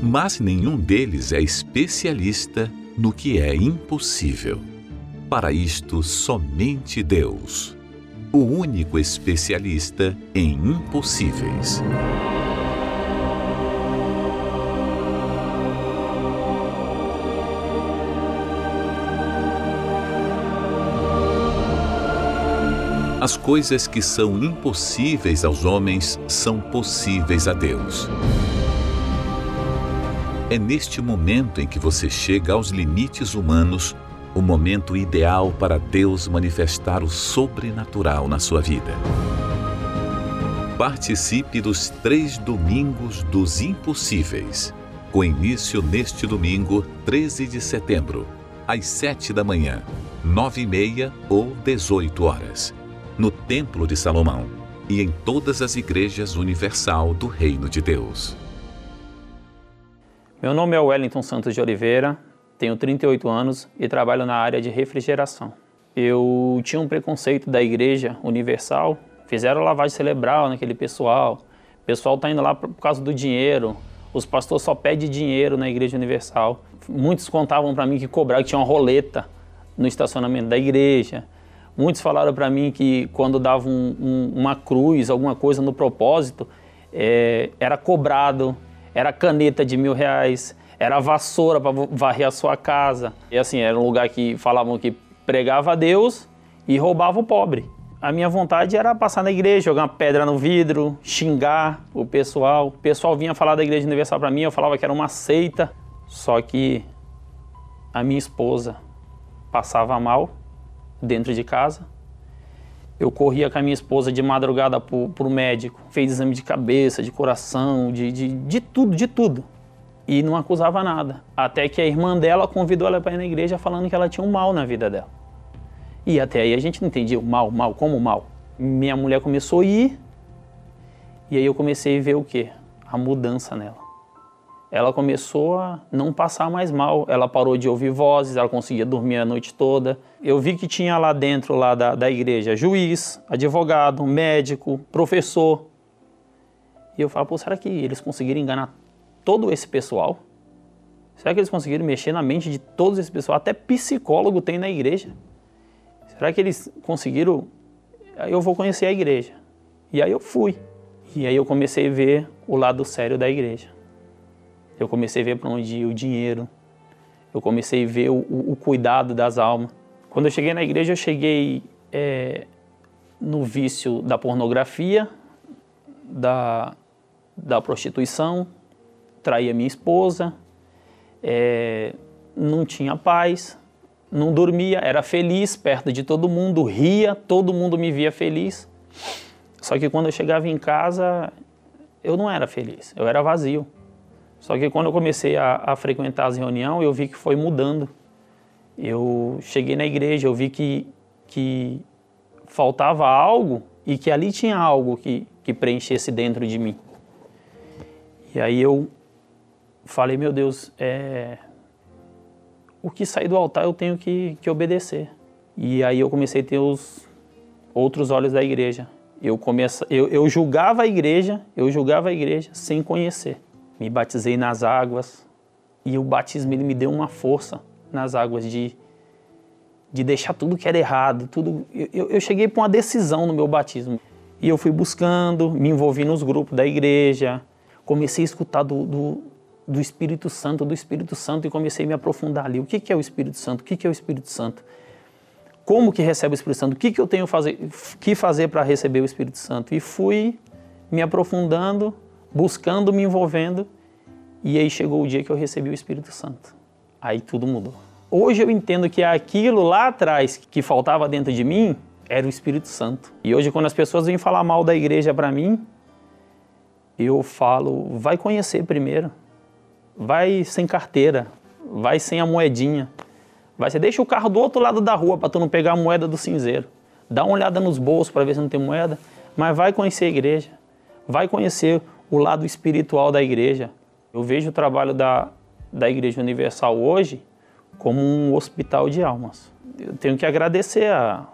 Mas nenhum deles é especialista no que é impossível. Para isto, somente Deus, o único especialista em impossíveis. As coisas que são impossíveis aos homens são possíveis a Deus. É neste momento em que você chega aos limites humanos o momento ideal para Deus manifestar o sobrenatural na sua vida. Participe dos três domingos dos impossíveis, com início neste domingo, 13 de setembro, às 7 da manhã, 9 e meia ou 18 horas, no Templo de Salomão e em todas as igrejas universal do Reino de Deus. Meu nome é Wellington Santos de Oliveira, tenho 38 anos e trabalho na área de refrigeração. Eu tinha um preconceito da Igreja Universal, fizeram lavagem cerebral naquele pessoal, o pessoal está indo lá por causa do dinheiro, os pastores só pedem dinheiro na Igreja Universal. Muitos contavam para mim que cobraram, que tinha uma roleta no estacionamento da igreja. Muitos falaram para mim que quando davam um, um, uma cruz, alguma coisa no propósito, é, era cobrado, era caneta de mil reais, era vassoura para varrer a sua casa. E assim, era um lugar que falavam que pregava a Deus e roubava o pobre. A minha vontade era passar na igreja, jogar uma pedra no vidro, xingar o pessoal. O pessoal vinha falar da Igreja Universal para mim, eu falava que era uma seita. Só que a minha esposa passava mal dentro de casa. Eu corria com a minha esposa de madrugada para o médico, fez exame de cabeça, de coração, de, de, de tudo, de tudo. E não acusava nada. Até que a irmã dela convidou ela para ir na igreja falando que ela tinha um mal na vida dela. E até aí a gente não entendia o mal, mal, como mal. Minha mulher começou a ir, e aí eu comecei a ver o quê? A mudança nela ela começou a não passar mais mal. Ela parou de ouvir vozes, ela conseguia dormir a noite toda. Eu vi que tinha lá dentro lá da, da igreja juiz, advogado, médico, professor. E eu falo, pô, será que eles conseguiram enganar todo esse pessoal? Será que eles conseguiram mexer na mente de todo esse pessoal? Até psicólogo tem na igreja. Será que eles conseguiram? Aí eu vou conhecer a igreja. E aí eu fui. E aí eu comecei a ver o lado sério da igreja. Eu comecei a ver para onde ia o dinheiro. Eu comecei a ver o, o, o, cuidado das almas. Quando eu cheguei na igreja, eu cheguei é, no vício da pornografia, da, da prostituição, traía minha esposa, é, não tinha paz, não dormia, era feliz perto de todo mundo, ria, todo mundo me via feliz. Só que quando eu chegava em casa, eu não era feliz, eu era vazio. Só que quando eu comecei a, a frequentar as reuniões, eu vi que foi mudando. Eu cheguei na igreja, eu vi que, que faltava algo e que ali tinha algo que, que preenchesse dentro de mim. E aí eu falei, meu Deus, é... o que sair do altar eu tenho que, que obedecer. E aí eu comecei a ter os outros olhos da igreja. Eu, comece... eu, eu julgava a igreja, eu julgava a igreja sem conhecer me batizei nas águas e o batismo ele me deu uma força nas águas de, de deixar tudo que era errado, tudo. Eu, eu cheguei para uma decisão no meu batismo e eu fui buscando, me envolvi nos grupos da igreja, comecei a escutar do, do, do Espírito Santo, do Espírito Santo e comecei a me aprofundar ali. O que, que é o Espírito Santo? O que, que é o Espírito Santo? Como que recebe o Espírito Santo? O que, que eu tenho fazer, que fazer para receber o Espírito Santo? E fui me aprofundando buscando, me envolvendo. E aí chegou o dia que eu recebi o Espírito Santo. Aí tudo mudou. Hoje eu entendo que aquilo lá atrás que faltava dentro de mim era o Espírito Santo. E hoje, quando as pessoas vêm falar mal da igreja para mim, eu falo: vai conhecer primeiro. Vai sem carteira. Vai sem a moedinha. Vai, você deixa o carro do outro lado da rua para tu não pegar a moeda do cinzeiro. Dá uma olhada nos bolsos para ver se não tem moeda. Mas vai conhecer a igreja. Vai conhecer o lado espiritual da igreja. Eu vejo o trabalho da, da Igreja Universal hoje como um hospital de almas. Eu tenho que agradecer a,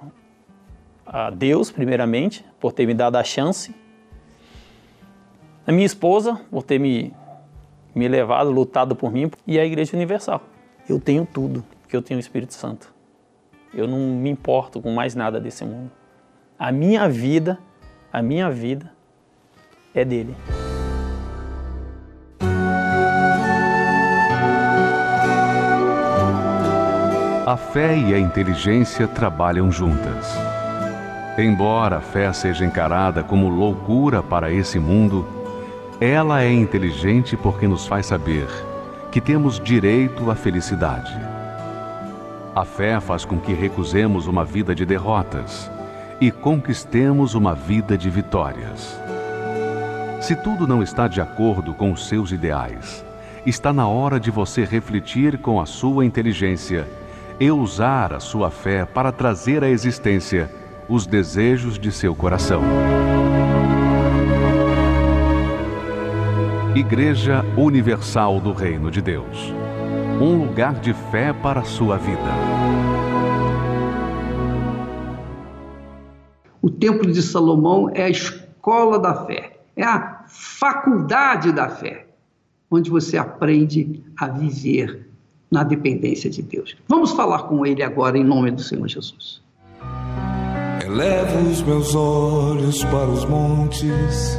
a Deus, primeiramente, por ter me dado a chance, a minha esposa, por ter me, me levado, lutado por mim, e a Igreja Universal. Eu tenho tudo, porque eu tenho o Espírito Santo. Eu não me importo com mais nada desse mundo. A minha vida, a minha vida é dele. A fé e a inteligência trabalham juntas. Embora a fé seja encarada como loucura para esse mundo, ela é inteligente porque nos faz saber que temos direito à felicidade. A fé faz com que recusemos uma vida de derrotas e conquistemos uma vida de vitórias. Se tudo não está de acordo com os seus ideais, está na hora de você refletir com a sua inteligência e usar a sua fé para trazer à existência os desejos de seu coração. Igreja Universal do Reino de Deus um lugar de fé para a sua vida. O Templo de Salomão é a escola da fé, é a faculdade da fé, onde você aprende a viver na dependência de Deus. Vamos falar com ele agora em nome do Senhor Jesus. Elevo os meus olhos para os montes,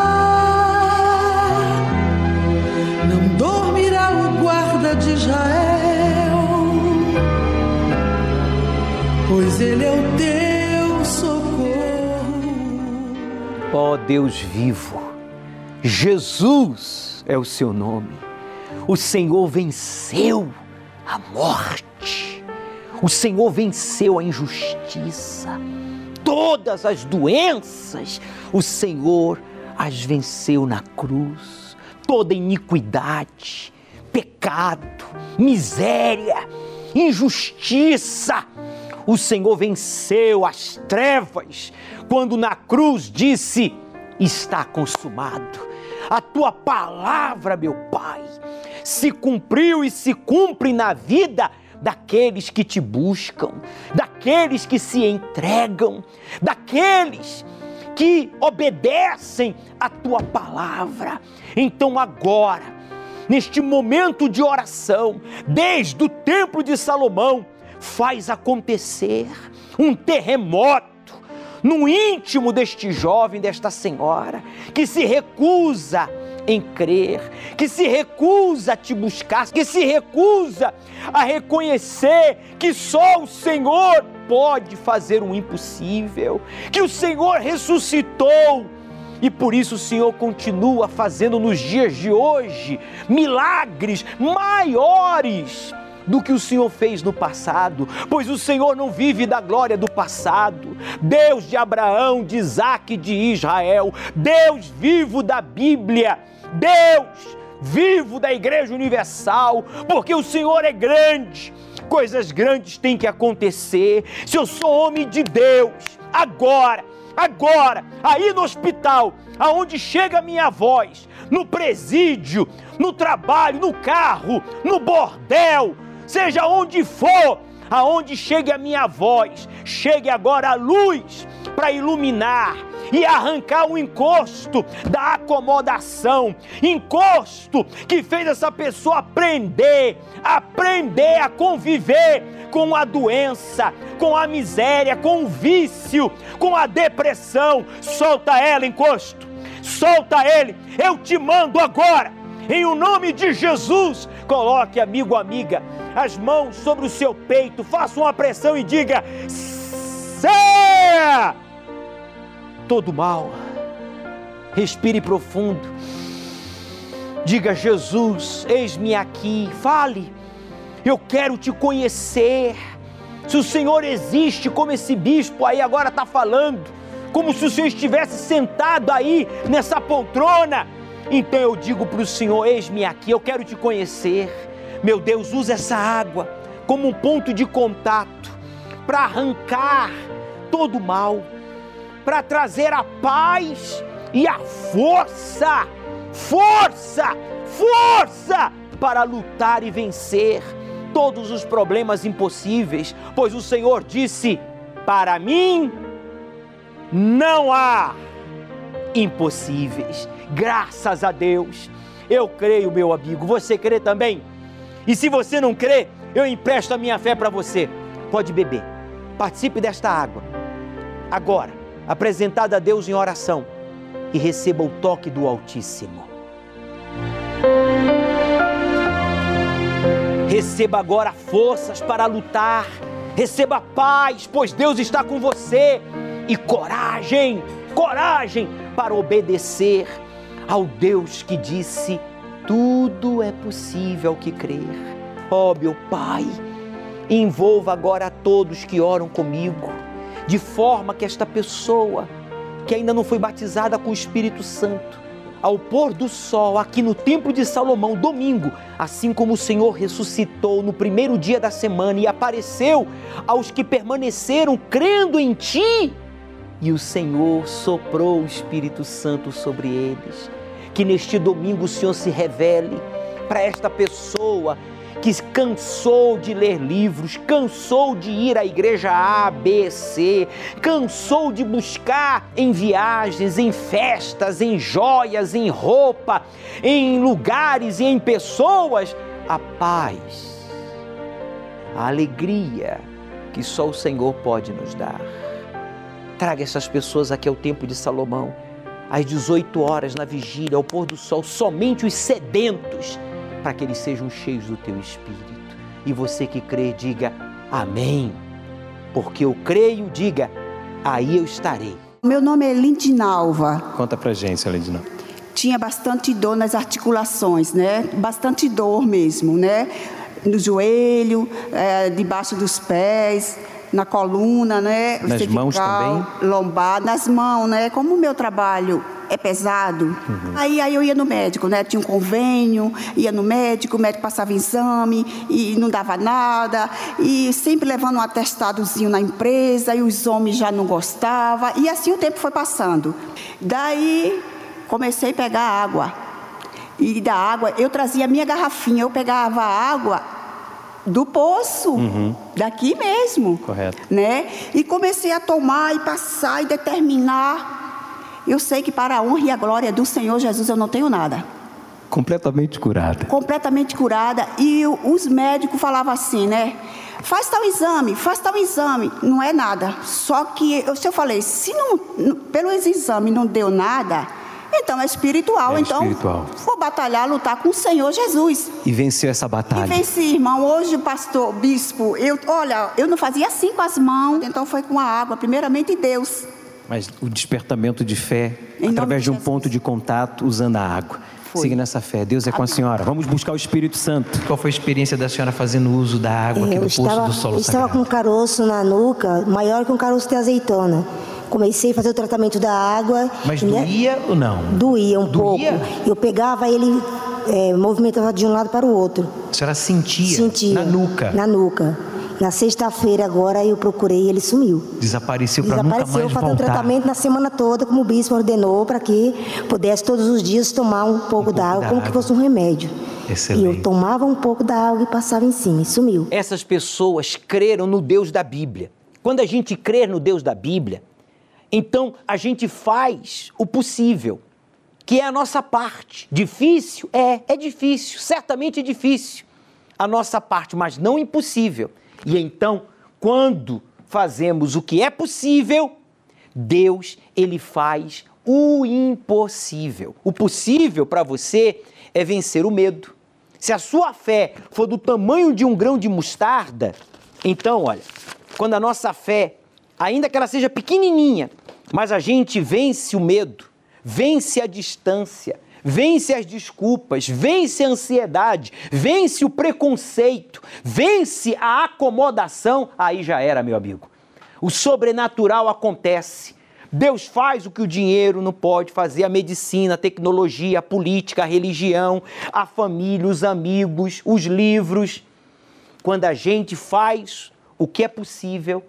De Israel, pois ele é o teu socorro. Ó Deus vivo, Jesus é o seu nome o Senhor venceu a morte. O Senhor venceu a injustiça. Todas as doenças, o Senhor as venceu na cruz. Toda iniquidade, pecado, miséria, injustiça. O Senhor venceu as trevas quando na cruz disse: Está consumado. A tua palavra, meu Pai, se cumpriu e se cumpre na vida daqueles que te buscam, daqueles que se entregam, daqueles que obedecem a tua palavra. Então agora, neste momento de oração, desde o templo de Salomão, faz acontecer um terremoto no íntimo deste jovem, desta senhora, que se recusa em crer, que se recusa a te buscar, que se recusa a reconhecer que só o Senhor pode fazer o impossível, que o Senhor ressuscitou. E por isso o Senhor continua fazendo nos dias de hoje milagres maiores do que o Senhor fez no passado, pois o Senhor não vive da glória do passado. Deus de Abraão, de Isaac e de Israel, Deus vivo da Bíblia, Deus vivo da Igreja Universal, porque o Senhor é grande. Coisas grandes têm que acontecer. Se eu sou homem de Deus, agora, agora, aí no hospital, aonde chega a minha voz, no presídio, no trabalho, no carro, no bordel, seja onde for, aonde chegue a minha voz, chegue agora a luz para iluminar e arrancar o encosto da acomodação, encosto que fez essa pessoa aprender, aprender a conviver com a doença, com a miséria, com o vício, com a depressão. Solta ela, encosto. Solta ele. Eu te mando agora. Em o nome de Jesus, coloque, amigo, amiga, as mãos sobre o seu peito, faça uma pressão e diga: Saia! Todo mal. Respire profundo. Diga: Jesus, eis-me aqui. Fale. Eu quero te conhecer. Se o Senhor existe, como esse bispo aí agora está falando, como se o Senhor estivesse sentado aí nessa poltrona, então eu digo para o Senhor: eis-me aqui, eu quero te conhecer. Meu Deus, usa essa água como um ponto de contato para arrancar todo o mal, para trazer a paz e a força, força, força para lutar e vencer todos os problemas impossíveis, pois o Senhor disse: Para mim não há impossíveis. Graças a Deus. Eu creio, meu amigo. Você crê também? E se você não crê, eu empresto a minha fé para você. Pode beber. Participe desta água. Agora, apresentada a Deus em oração e receba o toque do Altíssimo. Receba agora forças para lutar. Receba paz, pois Deus está com você. E coragem, coragem para obedecer ao Deus que disse: tudo é possível que crer. Ó oh, meu Pai, envolva agora a todos que oram comigo, de forma que esta pessoa que ainda não foi batizada com o Espírito Santo, ao pôr do sol aqui no Templo de Salomão, domingo, assim como o Senhor ressuscitou no primeiro dia da semana e apareceu aos que permaneceram crendo em Ti, e o Senhor soprou o Espírito Santo sobre eles. Que neste domingo o Senhor se revele para esta pessoa que cansou de ler livros, cansou de ir à igreja A, B, C, cansou de buscar em viagens, em festas, em joias, em roupa, em lugares e em pessoas a paz, a alegria que só o Senhor pode nos dar. Traga essas pessoas aqui ao Templo de Salomão, às 18 horas na vigília, ao pôr do sol, somente os sedentos para que eles sejam cheios do teu espírito. E você que crê, diga amém. Porque eu creio, diga, aí eu estarei. Meu nome é Lindinalva. Conta pra gente, Lindinalva. Tinha bastante dor nas articulações, né? Bastante dor mesmo, né? No joelho, é, debaixo dos pés, na coluna, né? Nas cervical, mãos também? Lombar, nas mãos, né? Como o meu trabalho é pesado. Uhum. Aí, aí eu ia no médico, né? Tinha um convênio, ia no médico, o médico passava exame e não dava nada. E sempre levando um atestadozinho na empresa, e os homens já não gostavam. E assim o tempo foi passando. Daí comecei a pegar água. E da água, eu trazia a minha garrafinha, eu pegava a água do poço, uhum. daqui mesmo. Correto. Né? E comecei a tomar e passar e determinar eu sei que para a honra e a glória do Senhor Jesus eu não tenho nada. Completamente curada. Completamente curada. E os médicos falavam assim, né? Faz tal exame, faz tal exame. Não é nada. Só que se eu falei, se não, pelo exame não deu nada, então é espiritual. É então espiritual. vou batalhar, lutar com o Senhor Jesus. E venceu essa batalha. E venci, irmão. Hoje, pastor, bispo, eu, olha, eu não fazia assim com as mãos. Então foi com a água, primeiramente Deus. Mas o despertamento de fé, em através de um ponto de contato, usando a água. Foi. Siga nessa fé. Deus é com a senhora. Vamos buscar o Espírito Santo. Qual foi a experiência da senhora fazendo uso da água aqui do poço do solo Eu estava com um caroço na nuca, maior que um caroço de azeitona. Comecei a fazer o tratamento da água. Mas né? doía ou não? Doía um doía? pouco. Eu pegava ele, é, movimentava de um lado para o outro. A senhora sentia? Sentia. Na nuca? Na nuca. Na sexta-feira agora eu procurei e ele sumiu. Desapareceu para nunca mais Desapareceu, fazendo tratamento na semana toda, como o bispo ordenou, para que pudesse todos os dias tomar um pouco um d'água, como que fosse um remédio. Excelente. E eu tomava um pouco da água e passava em cima e sumiu. Essas pessoas creram no Deus da Bíblia. Quando a gente crê no Deus da Bíblia, então a gente faz o possível, que é a nossa parte. Difícil? É, é difícil, certamente é difícil a nossa parte, mas não impossível. E então, quando fazemos o que é possível, Deus, ele faz o impossível. O possível para você é vencer o medo. Se a sua fé for do tamanho de um grão de mostarda, então, olha, quando a nossa fé, ainda que ela seja pequenininha, mas a gente vence o medo, vence a distância, vence as desculpas, vence a ansiedade, vence o preconceito, vence a acomodação, aí já era, meu amigo. O sobrenatural acontece. Deus faz o que o dinheiro não pode fazer, a medicina, a tecnologia, a política, a religião, a família, os amigos, os livros. Quando a gente faz o que é possível,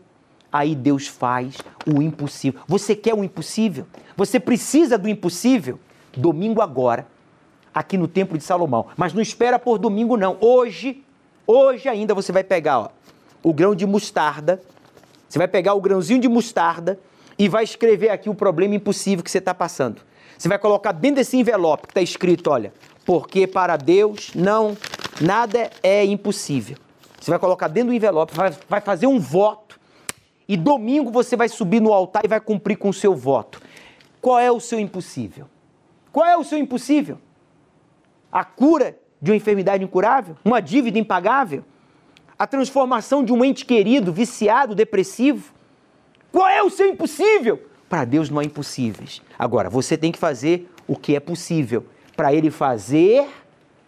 aí Deus faz o impossível. Você quer o impossível? Você precisa do impossível? domingo agora, aqui no Templo de Salomão. Mas não espera por domingo, não. Hoje, hoje ainda você vai pegar ó, o grão de mostarda, você vai pegar o grãozinho de mostarda e vai escrever aqui o problema impossível que você está passando. Você vai colocar dentro desse envelope que está escrito, olha, porque para Deus não nada é impossível. Você vai colocar dentro do envelope, vai, vai fazer um voto e domingo você vai subir no altar e vai cumprir com o seu voto. Qual é o seu impossível? Qual é o seu impossível? A cura de uma enfermidade incurável? Uma dívida impagável? A transformação de um ente querido, viciado, depressivo? Qual é o seu impossível? Para Deus não há impossíveis. Agora, você tem que fazer o que é possível para Ele fazer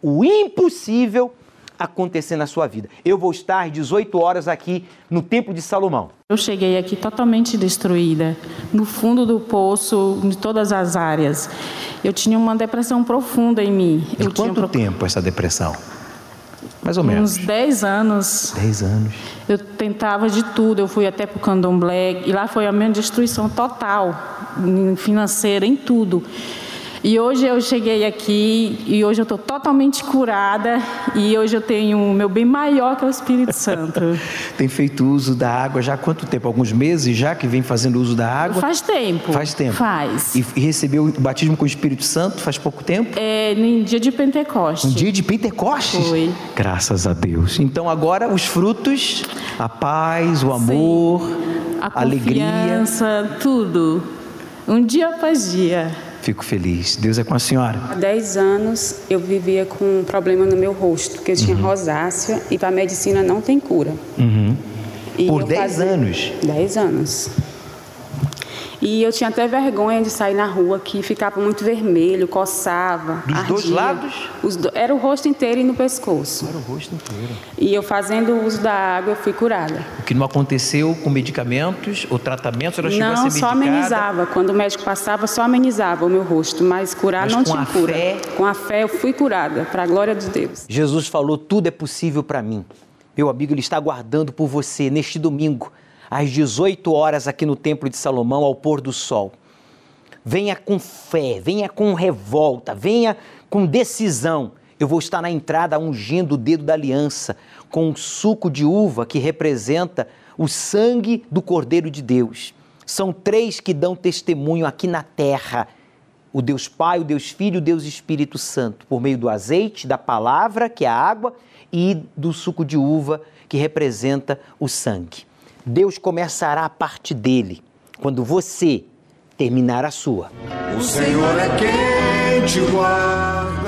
o impossível acontecer na sua vida. Eu vou estar 18 horas aqui no Templo de Salomão. Eu cheguei aqui totalmente destruída, no fundo do poço, em todas as áreas. Eu tinha uma depressão profunda em mim. De eu quanto tinha... tempo essa depressão? Mais ou menos. Uns 10 anos. 10 anos. Eu tentava de tudo, eu fui até para o candomblé, e lá foi a minha destruição total, financeira, em tudo. E hoje eu cheguei aqui e hoje eu estou totalmente curada e hoje eu tenho o meu bem maior que é o Espírito Santo. Tem feito uso da água já há quanto tempo? Alguns meses já que vem fazendo uso da água? Faz tempo. Faz tempo. Faz. E, e recebeu o batismo com o Espírito Santo faz pouco tempo? É, em dia de Pentecostes. Um dia de Pentecostes? Foi. Graças a Deus. Então agora os frutos, a paz, o amor, Sim. a alegria. tudo. Um dia após dia. Fico feliz. Deus é com a senhora. Há 10 anos eu vivia com um problema no meu rosto, porque eu tinha uhum. rosácea e para a medicina não tem cura. Uhum. Por 10 anos? 10 anos. E eu tinha até vergonha de sair na rua, que ficava muito vermelho, coçava. Dos ardia. dois lados? Do... Era o rosto inteiro e no pescoço. Era o rosto inteiro. E eu fazendo uso da água, eu fui curada. O que não aconteceu com medicamentos ou tratamentos? Ela chegou não, a ser só medicada? amenizava. Quando o médico passava, só amenizava o meu rosto. Mas curar mas não tinha cura. Fé... Com a fé eu fui curada, para a glória de Deus. Jesus falou: tudo é possível para mim. Meu amigo, ele está aguardando por você neste domingo, às 18 horas, aqui no Templo de Salomão, ao pôr do sol venha com fé, venha com revolta, venha com decisão. Eu vou estar na entrada ungindo o dedo da aliança com o suco de uva que representa o sangue do Cordeiro de Deus. São três que dão testemunho aqui na terra: o Deus Pai, o Deus Filho, o Deus Espírito Santo, por meio do azeite, da palavra, que é a água, e do suco de uva, que representa o sangue. Deus começará a parte dele quando você terminar a sua. O Senhor é quem te guarda.